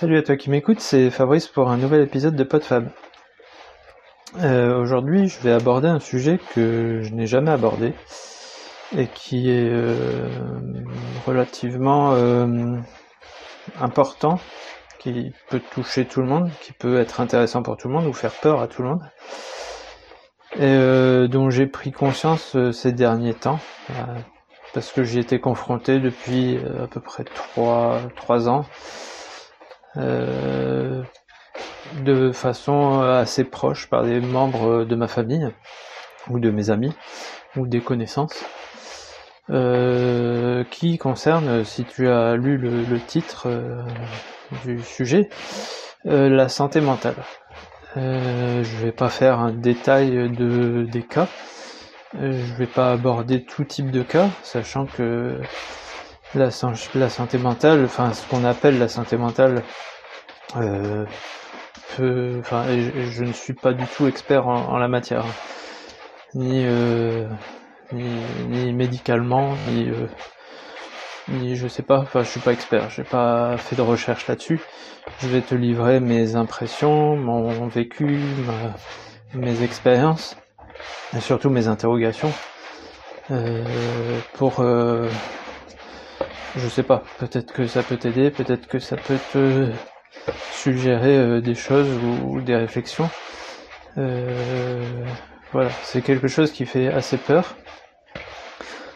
Salut à toi qui m'écoute, c'est Fabrice pour un nouvel épisode de PodFab. Euh, Aujourd'hui, je vais aborder un sujet que je n'ai jamais abordé et qui est euh, relativement euh, important, qui peut toucher tout le monde, qui peut être intéressant pour tout le monde ou faire peur à tout le monde, et dont j'ai pris conscience ces derniers temps, parce que j'y étais confronté depuis à peu près trois, trois ans euh, de façon assez proche par des membres de ma famille ou de mes amis ou des connaissances euh, qui concerne, si tu as lu le, titre euh, du sujet, la santé mentale. Je vais pas faire un détail de, des cas, je vais pas aborder tout type de cas, sachant que la, san- la santé mentale, enfin ce qu'on appelle la santé mentale, euh, je, ne suis pas du tout expert en, la matière, ni, euh, ni, médicalement, ni, euh, ni je sais pas, enfin je suis pas expert, j'ai pas fait de recherche là-dessus. Je vais te livrer mes impressions, mon vécu, mes expériences, et surtout mes interrogations, euh, pour euh, je sais pas, peut-être que ça peut t'aider, peut-être que ça peut te suggérer euh, des choses ou, des réflexions. Euh, voilà, c'est quelque chose qui fait assez peur,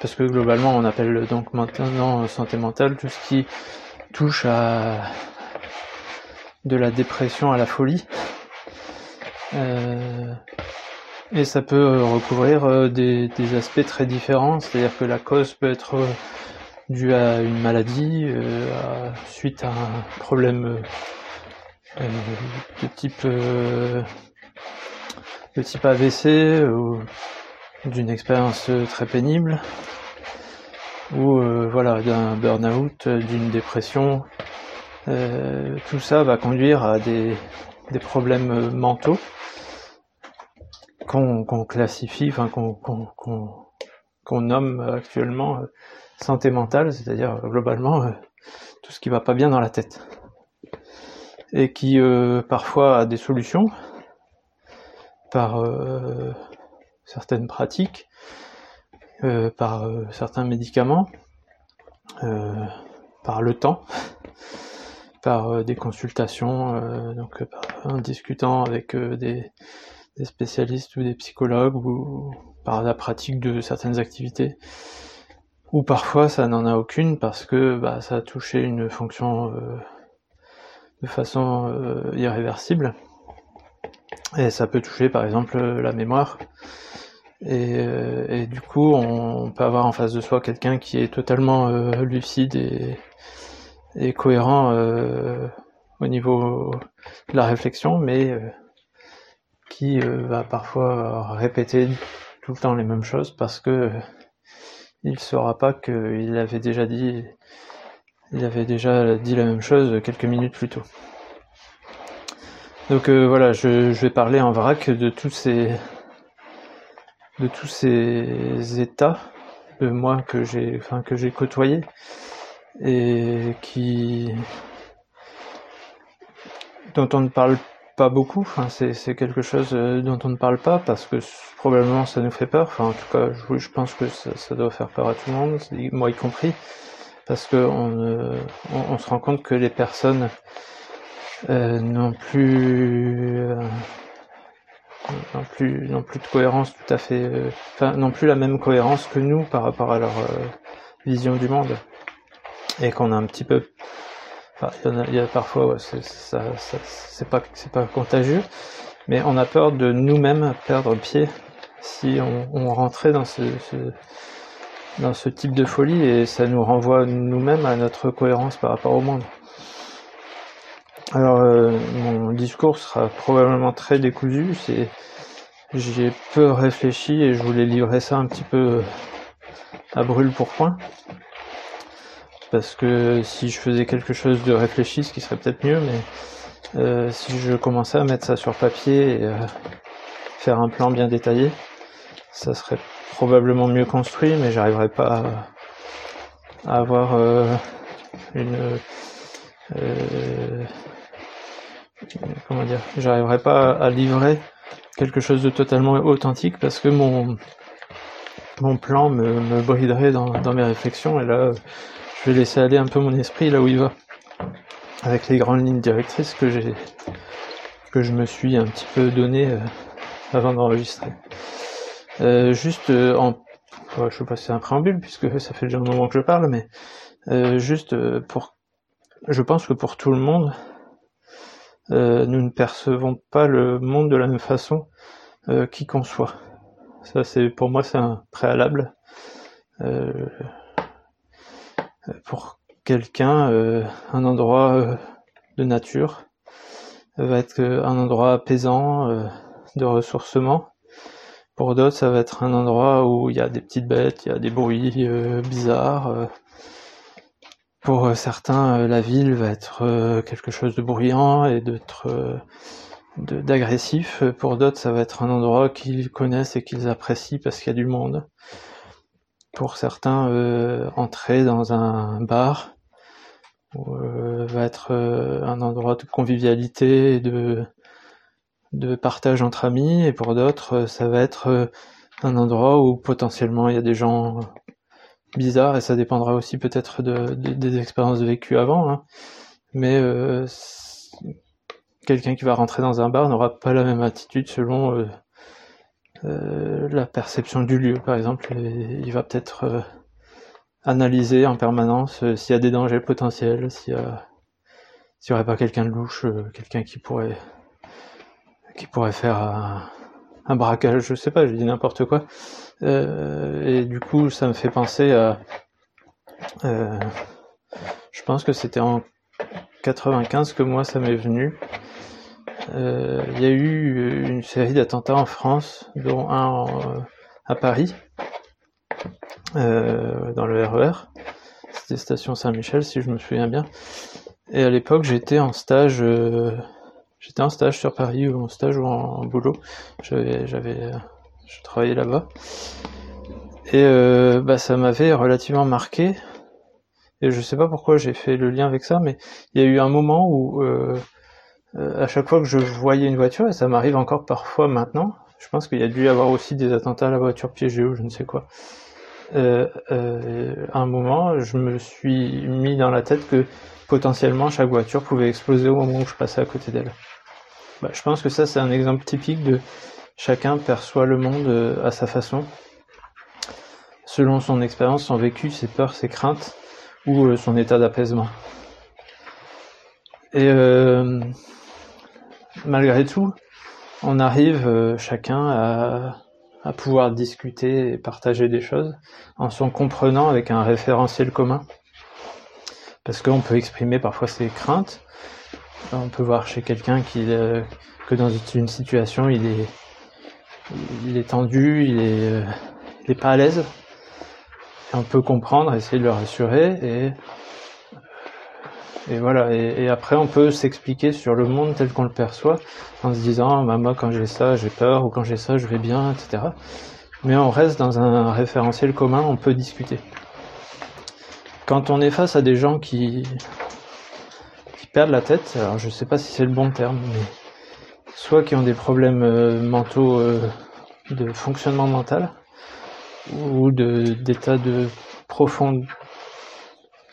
parce que globalement on appelle donc maintenant santé mentale tout ce qui touche à de la dépression à la folie. Euh, et ça peut euh, recouvrir euh, des, des aspects très différents, c'est-à-dire que la cause peut être euh, due à une maladie, euh, suite à un problème euh, euh, de type euh, de type AVC ou d'une expérience euh, très pénible ou euh, voilà d'un burn-out, euh, d'une dépression. Euh, tout ça va conduire à des, des problèmes euh, mentaux qu'on qu'on classifie, enfin qu'on qu'on nomme actuellement euh, santé mentale, c'est-à-dire euh, globalement euh, tout ce qui va pas bien dans la tête. Et qui euh, parfois a des solutions par euh, certaines pratiques, euh, par euh, certains médicaments, euh, par le temps, par euh, des consultations, euh, donc euh, en discutant avec euh, des, spécialistes ou des psychologues par la pratique de certaines activités. Ou parfois ça n'en a aucune parce que bah, ça a touché une fonction euh, de façon euh, irréversible. Et ça peut toucher par exemple la mémoire. Et, euh, et du coup, on, peut avoir en face de soi quelqu'un qui est totalement lucide et, cohérent au niveau de la réflexion, mais qui va parfois répéter tout le temps les mêmes choses parce que il saura pas qu'il avait déjà dit, il avait déjà dit la même chose quelques minutes plus tôt. Donc euh, voilà, je, vais parler en vrac de tous ces de tous ces états de moi que j'ai enfin que j'ai côtoyé et qui dont on ne parle pas beaucoup c'est quelque chose euh, dont on ne parle pas parce que probablement ça nous fait peur. Enfin en tout cas je, pense que ça, doit faire peur à tout le monde moi y compris parce que on, se rend compte que les personnes euh, n'ont plus euh, n'ont plus n'ont plus de cohérence tout à fait euh, enfin n'ont plus la même cohérence que nous par rapport à leur vision du monde. Et qu'on a un petit peu enfin, il y, a, parfois c'est c'est pas c'est pas contagieux mais on a peur de nous-mêmes perdre pied si on, rentrait dans ce, dans ce type de folie et ça nous renvoie nous-mêmes à notre cohérence par rapport au monde. Alors euh, mon discours sera probablement très décousu c'est j'ai peu réfléchi et je voulais livrer ça un petit peu à brûle pour point. Parce que si je faisais quelque chose de réfléchi, ce qui serait peut-être mieux, mais euh, si je commençais à mettre ça sur papier et euh, faire un plan bien détaillé, ça serait probablement mieux construit, mais j'arriverais pas à, avoir euh, une euh, comment dire, j'arriverai pas à livrer quelque chose de totalement authentique parce que mon mon plan me, me briderait dans, dans mes réflexions et là je vais laisser aller un peu mon esprit là où il va avec les grandes lignes directrices que j'ai que je me suis un petit peu donné euh, avant d'enregistrer. Euh, juste euh, en ouais, je sais pas si c'est un préambule puisque ça fait déjà un moment que je parle mais euh, juste pour je pense que pour tout le monde euh, nous ne percevons pas le monde de la même façon euh, qui qu'on soit. Ça, c'est pour moi, c'est un préalable. Euh, pour quelqu'un, euh, un endroit euh, de nature va être un endroit apaisant, de ressourcement. Pour d'autres, ça va être un endroit où il y a des petites bêtes, il y a des bruits bizarres pour euh, certains, euh, la ville va être euh, quelque chose de bruyant et d'être d'agressif. Pour d'autres, ça va être un endroit qu'ils connaissent et qu'ils apprécient parce qu'il y a du monde. Pour certains, euh, entrer dans un bar euh, va être un endroit de convivialité et de, de partage entre amis. Et pour d'autres, ça va être un endroit où potentiellement il y a des gens bizarre et ça dépendra aussi peut-être de, de, des expériences vécues avant. Hein. Mais euh, quelqu'un qui va rentrer dans un bar n'aura pas la même attitude selon euh, euh, la perception du lieu, par exemple. il va peut-être euh, analyser en permanence euh, s'il y a des dangers potentiels, s'il y a s'il n'y aurait pas quelqu'un de louche, euh, quelqu'un qui pourrait qui pourrait faire un, braquage, je sais pas, je dis n'importe quoi. Euh, et du coup, ça me fait penser à. Euh, je pense que c'était en 95 que moi ça m'est venu. Euh, il y a eu une série d'attentats en France, dont un en, à Paris, dans le RER. E c'était station Saint-Michel, si je me souviens bien. Et à l'époque, j'étais en stage. J'étais en stage sur Paris ou en stage ou en, boulot. J'avais, j'avais, je travaillais là-bas. Et euh, bah, ça m'avait relativement marqué. Et je sais pas pourquoi j'ai fait le lien avec ça, mais il y a eu un moment où, euh, euh, à chaque fois que je voyais une voiture, et ça m'arrive encore parfois maintenant, je pense qu'il y a dû y avoir aussi des attentats à la voiture piégée ou je ne sais quoi. Euh, euh, un moment, je me suis mis dans la tête que potentiellement chaque voiture pouvait exploser au moment où je passais à côté d'elle. Bah, je pense que ça, c'est un exemple typique de chacun perçoit le monde euh, à sa façon, selon son expérience, son vécu, ses peurs, ses craintes ou euh, son état d'apaisement. Et euh, malgré tout, on arrive chacun à, pouvoir discuter et partager des choses en s'en comprenant avec un référentiel commun. Parce qu'on peut exprimer parfois ses craintes. On peut voir chez quelqu'un euh, que dans une situation, il est, il est tendu, il est, euh, pas à l'aise on peut comprendre, essayer de le rassurer et voilà. Et, après, on peut s'expliquer sur le monde tel qu'on le perçoit en se disant, bah, moi, quand j'ai ça, j'ai peur, ou quand j'ai ça, je vais bien, etc. Mais on reste dans un référentiel commun, on peut discuter. Quand on est face à des gens qui perdent la tête, alors je sais pas si c'est le bon terme, mais soit qui ont des problèmes euh, mentaux euh, de fonctionnement mental, ou de d'état de profonde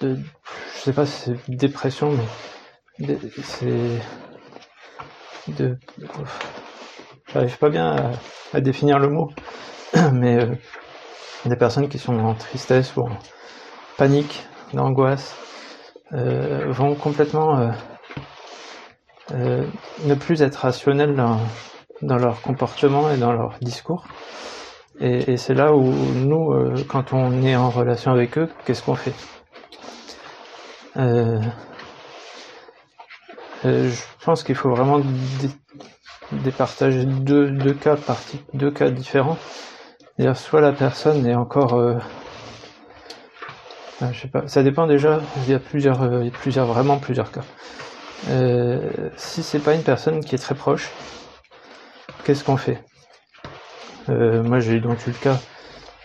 de je sais pas si c'est dépression mais c'est de j'arrive pas bien à, à, définir le mot mais euh, des personnes qui sont en tristesse ou en panique d'angoisse euh, vont complètement euh, euh ne plus être rationnels dans, dans leur comportement et dans leur discours et, et c'est là où nous, euh, quand on est en relation avec eux, qu'est-ce qu'on fait? Je pense qu'il faut vraiment dé départager deux, deux cas deux cas différents. Soit la personne est encore, je sais pas, ça dépend déjà. Il y a plusieurs, euh, plusieurs, vraiment plusieurs cas. Euh, si c'est pas une personne qui est très proche, qu'est-ce qu'on fait? Euh, moi, j'ai donc eu le cas,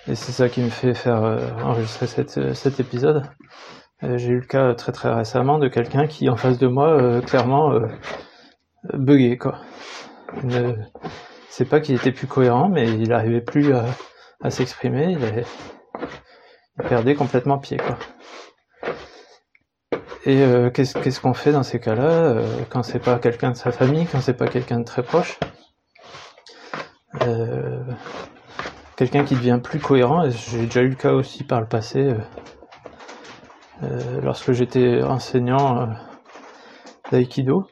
et c'est ça qui me fait faire euh, enregistrer euh, cet épisode. J'ai eu le cas très très récemment de quelqu'un qui, en face de moi, clairement, buggé quoi. C'est pas qu'il était plus cohérent, mais il arrivait plus à, s'exprimer, il, perdait complètement pied quoi. Et euh, qu'est-ce qu'on fait dans ces cas-là euh, quand c'est pas quelqu'un de sa famille, quand c'est pas quelqu'un de très proche euh, Quelqu'un qui devient plus cohérent, j'ai déjà eu le cas aussi par le passé, lorsque j'étais enseignant d'aïkido,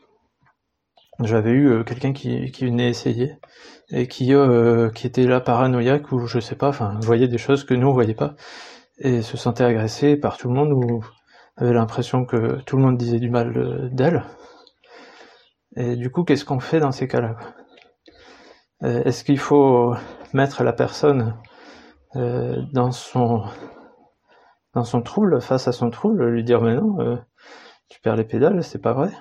j'avais eu quelqu'un qui, qui, venait essayer et qui, qui était là paranoïaque ou je sais pas, enfin voyait des choses que nous on voyait pas et se sentait agressé par tout le monde ou avait l'impression que tout le monde disait du mal d'elle. Et du coup, qu'est-ce qu'on fait dans ces cas-là? Euh, Est-ce qu'il faut mettre la personne euh, dans son dans son trouble, face à son trouble, lui dire mais non, euh, tu perds les pédales, c'est pas vrai?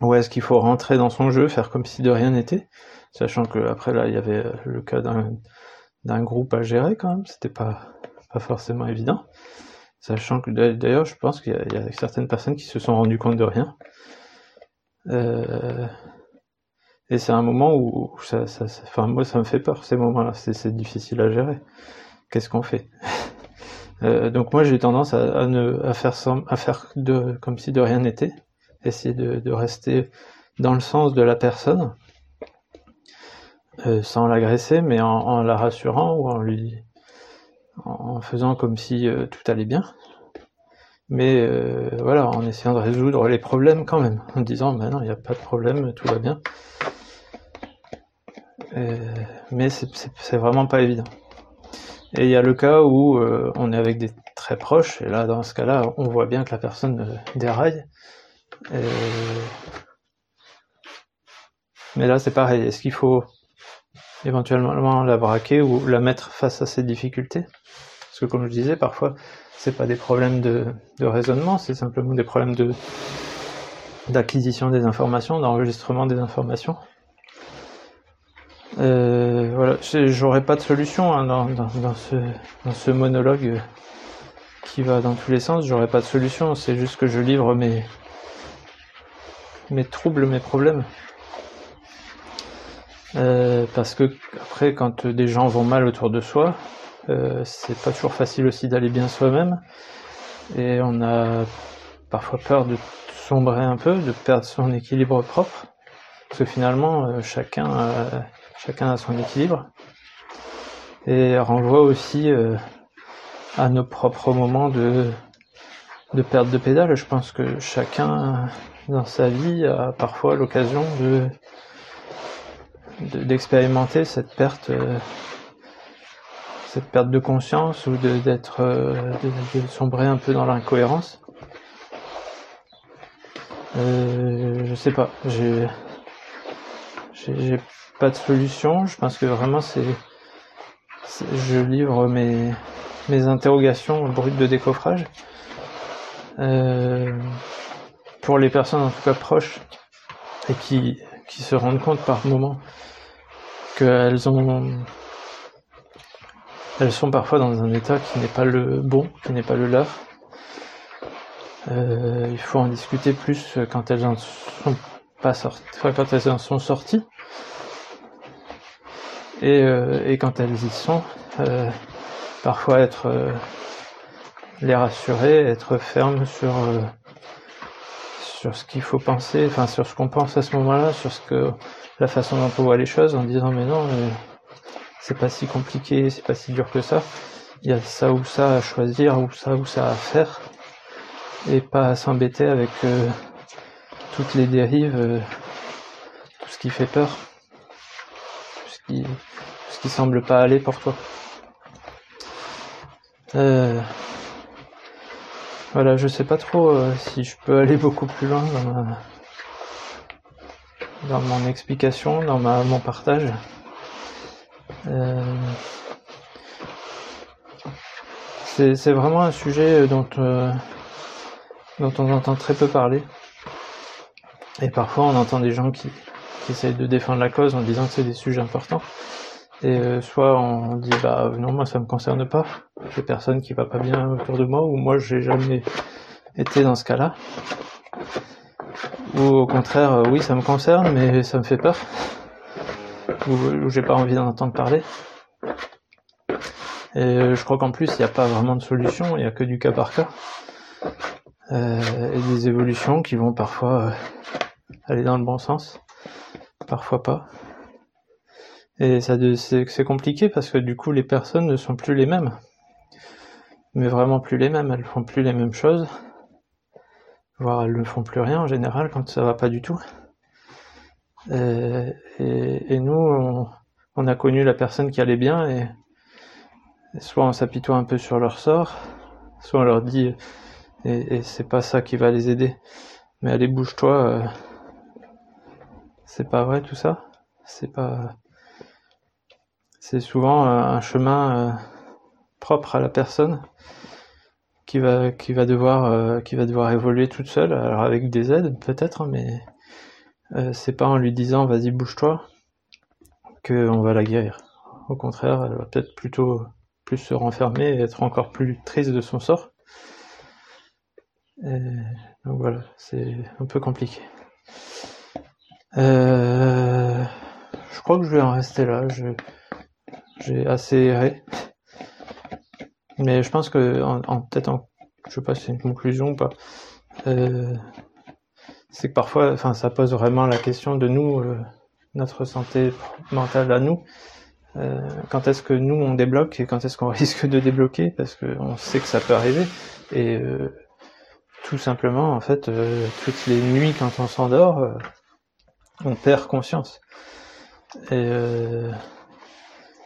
Ou est-ce qu'il faut rentrer dans son jeu, faire comme si de rien n'était, sachant que après là il y avait le cas d'un d'un groupe à gérer quand même, c'était pas pas forcément évident. Sachant que d'ailleurs, je pense qu'il y, a certaines personnes qui se sont rendues compte de rien. Euh, et c'est un moment où ça, enfin, moi, ça me fait peur, ces moments-là. C'est difficile à gérer. Qu'est-ce qu'on fait? Euh, Donc moi, j'ai tendance à, ne, à faire, à faire de, comme si de rien n'était. Essayer de, rester dans le sens de la personne, euh, sans l'agresser, mais en, la rassurant ou en lui en faisant comme si euh, tout allait bien. Mais euh, voilà, en essayant de résoudre les problèmes quand même, en disant ben non, il n'y a pas de problème, tout va bien. Euh, mais c'est vraiment pas évident. Et il y a le cas où on est avec des très proches, et là, dans ce cas-là, on voit bien que la personne déraille. Mais là, c'est pareil. Est-ce qu'il faut éventuellement la braquer ou la mettre face à ses difficultés. Parce que comme je disais, parfois, c'est pas des problèmes de, raisonnement, c'est simplement des problèmes de d'acquisition des informations, d'enregistrement des informations. Euh, voilà, j'aurais pas de solution hein, dans, ce monologue qui va dans tous les sens. J'aurais pas de solution. C'est juste que je livre mes mes troubles, mes problèmes. Euh, parce que après, quand des gens vont mal autour de soi, euh, c'est pas toujours facile aussi d'aller bien soi-même, et on a parfois peur de sombrer un peu, de perdre son équilibre propre, parce que finalement, euh, chacun, chacun a son équilibre, et renvoie aussi à nos propres moments de, de perte de pédale. Je pense que chacun dans sa vie a parfois l'occasion de d'expérimenter cette perte euh, cette perte de conscience ou d'être euh, de, sombrer un peu dans l'incohérence. Euh, je sais pas. J'ai j'ai pas de solution. Je pense que vraiment c'est je livre mes mes interrogations brutes de décoffrage. Euh, pour les personnes en tout cas proches et qui qui se rendent compte par moment qu'elles ont elles sont parfois dans un état qui n'est pas le bon, qui n'est pas le leur. Euh, il faut en discuter plus quand elles en sont pas sorties, quand elles en sont sorties. Et, euh, et quand elles y sont, euh, parfois être les rassurer, être ferme sur sur ce qu'il faut penser, enfin sur ce qu'on pense à ce moment-là, sur ce que la façon dont on voit les choses, en disant mais non, c'est pas si compliqué, c'est pas si dur que ça. Il y a ça ou ça à choisir, ou ça ou ça à faire, et pas à s'embêter avec euh, toutes les dérives, euh, tout ce qui fait peur, tout ce qui, semble pas aller pour toi. Euh, voilà, je sais pas trop euh, si je peux aller beaucoup plus loin dans ma dans mon explication, dans ma mon partage. Euh, c'est vraiment un sujet dont euh, dont on entend très peu parler. Et parfois on entend des gens qui, qui essayent de défendre la cause en disant que c'est des sujets importants. Euh, soit on dit bah non moi ça me concerne pas, j'ai personne qui va pas bien autour de moi ou moi j'ai jamais été dans ce cas-là. ou au contraire, euh, oui, ça me concerne, mais ça me fait peur, ou, j'ai pas envie d'en entendre parler. Et euh, je crois qu'en plus, il n'y a pas vraiment de solution, il n'y a que du cas par cas. Et des évolutions qui vont parfois aller dans le bon sens, parfois pas. Et ça, c'est compliqué parce que du coup, les personnes ne sont plus les mêmes. Mais vraiment plus les mêmes, elles font plus les mêmes choses voire elles ne font plus rien en général quand ça va pas du tout. Et, nous, on, a connu la personne qui allait bien et, soit on s'apitoie un peu sur leur sort, soit on leur dit et, c'est pas ça qui va les aider. Mais allez bouge-toi, euh, c'est pas vrai tout ça. C'est pas, c'est souvent un chemin euh, propre à la personne qui va qui va devoir euh, qui va devoir évoluer toute seule. Alors avec des aides peut-être mais euh, c'est pas en lui disant vas-y bouge-toi que on va la guérir. Au contraire elle va peut-être plutôt plus se renfermer et être encore plus triste de son sort. Donc voilà c'est un peu compliqué. Euh, je crois que je vais en rester là j'ai assez erré mais je pense que en, en peut-être en, je sais pas si c'est une conclusion ou pas. Euh, c'est que parfois, ça pose vraiment la question de nous, euh, notre santé mentale à nous. Euh, quand est-ce que nous on débloque et quand est-ce qu'on risque de débloquer? Parce qu'on sait que ça peut arriver et tout simplement en fait toutes les nuits quand on s'endort on perd conscience et,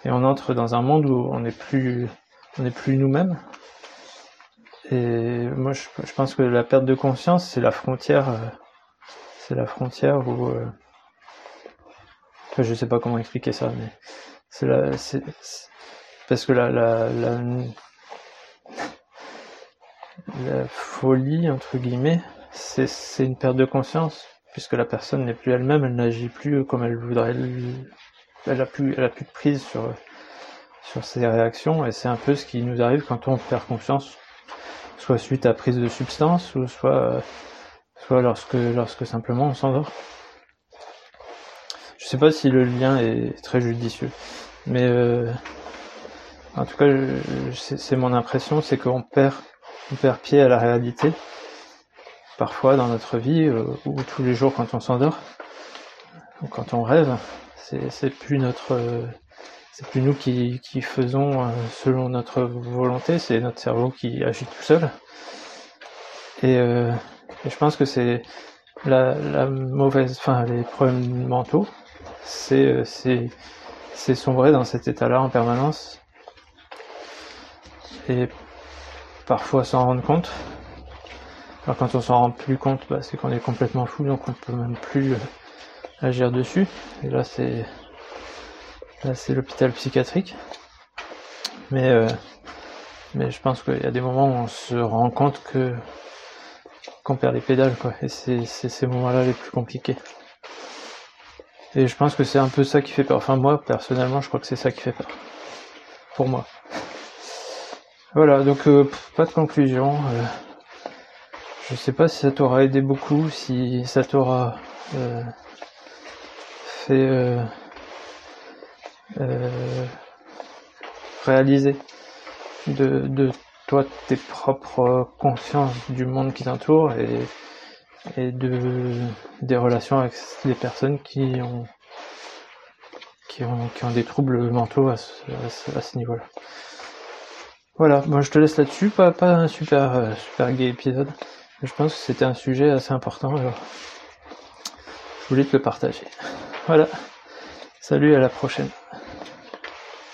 et on entre dans un monde où on n'est plus on n'est plus nous-mêmes. Et moi, je, pense que la perte de conscience, c'est la frontière, euh, c'est la frontière où, euh, je sais pas comment expliquer ça, mais c'est la, c'est, parce que la, la folie entre guillemets, c'est, c'est une perte de conscience puisque la personne n'est plus elle-même, elle n'agit plus comme elle voudrait, elle a plus, de prise sur sur ces réactions et c'est un peu ce qui nous arrive quand on perd confiance, soit suite à prise de substance ou soit soit lorsque lorsque simplement on s'endort. Je sais pas si le lien est très judicieux, mais euh, en tout cas c'est mon impression, c'est qu'on perd on perd pied à la réalité parfois dans notre vie euh, ou tous les jours quand on s'endort, quand on rêve, c'est plus notre euh, c'est plus nous qui, qui faisons euh, selon notre volonté, c'est notre cerveau qui agit tout seul. Et, euh, je pense que c'est la, la, mauvaise, enfin les problèmes mentaux, c'est c'est sombrer dans cet état-là en permanence et parfois s'en rendre compte. Alors quand on s'en rend plus compte, bah, c'est qu'on est complètement fou, donc on peut même plus agir dessus. Et là c'est Là, c'est l'hôpital psychiatrique. Mais, euh, mais je pense qu'il y a des moments où on se rend compte que qu'on perd les pédales, quoi. Et c'est ces moments-là les plus compliqués. Et je pense que c'est un peu ça qui fait peur. Enfin, moi, personnellement, je crois que c'est ça qui fait peur. Pour moi. Voilà, donc euh, pas de conclusion. Euh, je sais pas si ça t'aura aidé beaucoup, si ça t'aura fait euh, réaliser de, toi tes propres consciences du monde qui t'entoure et, de des relations avec les personnes qui ont qui ont, qui des troubles mentaux à ce, niveau-là. Voilà, moi je te laisse là-dessus, pas, pas un super euh, super gay épisode. Je pense que c'était un sujet assez important, je voulais te le partager. Voilà. Salut, à la prochaine.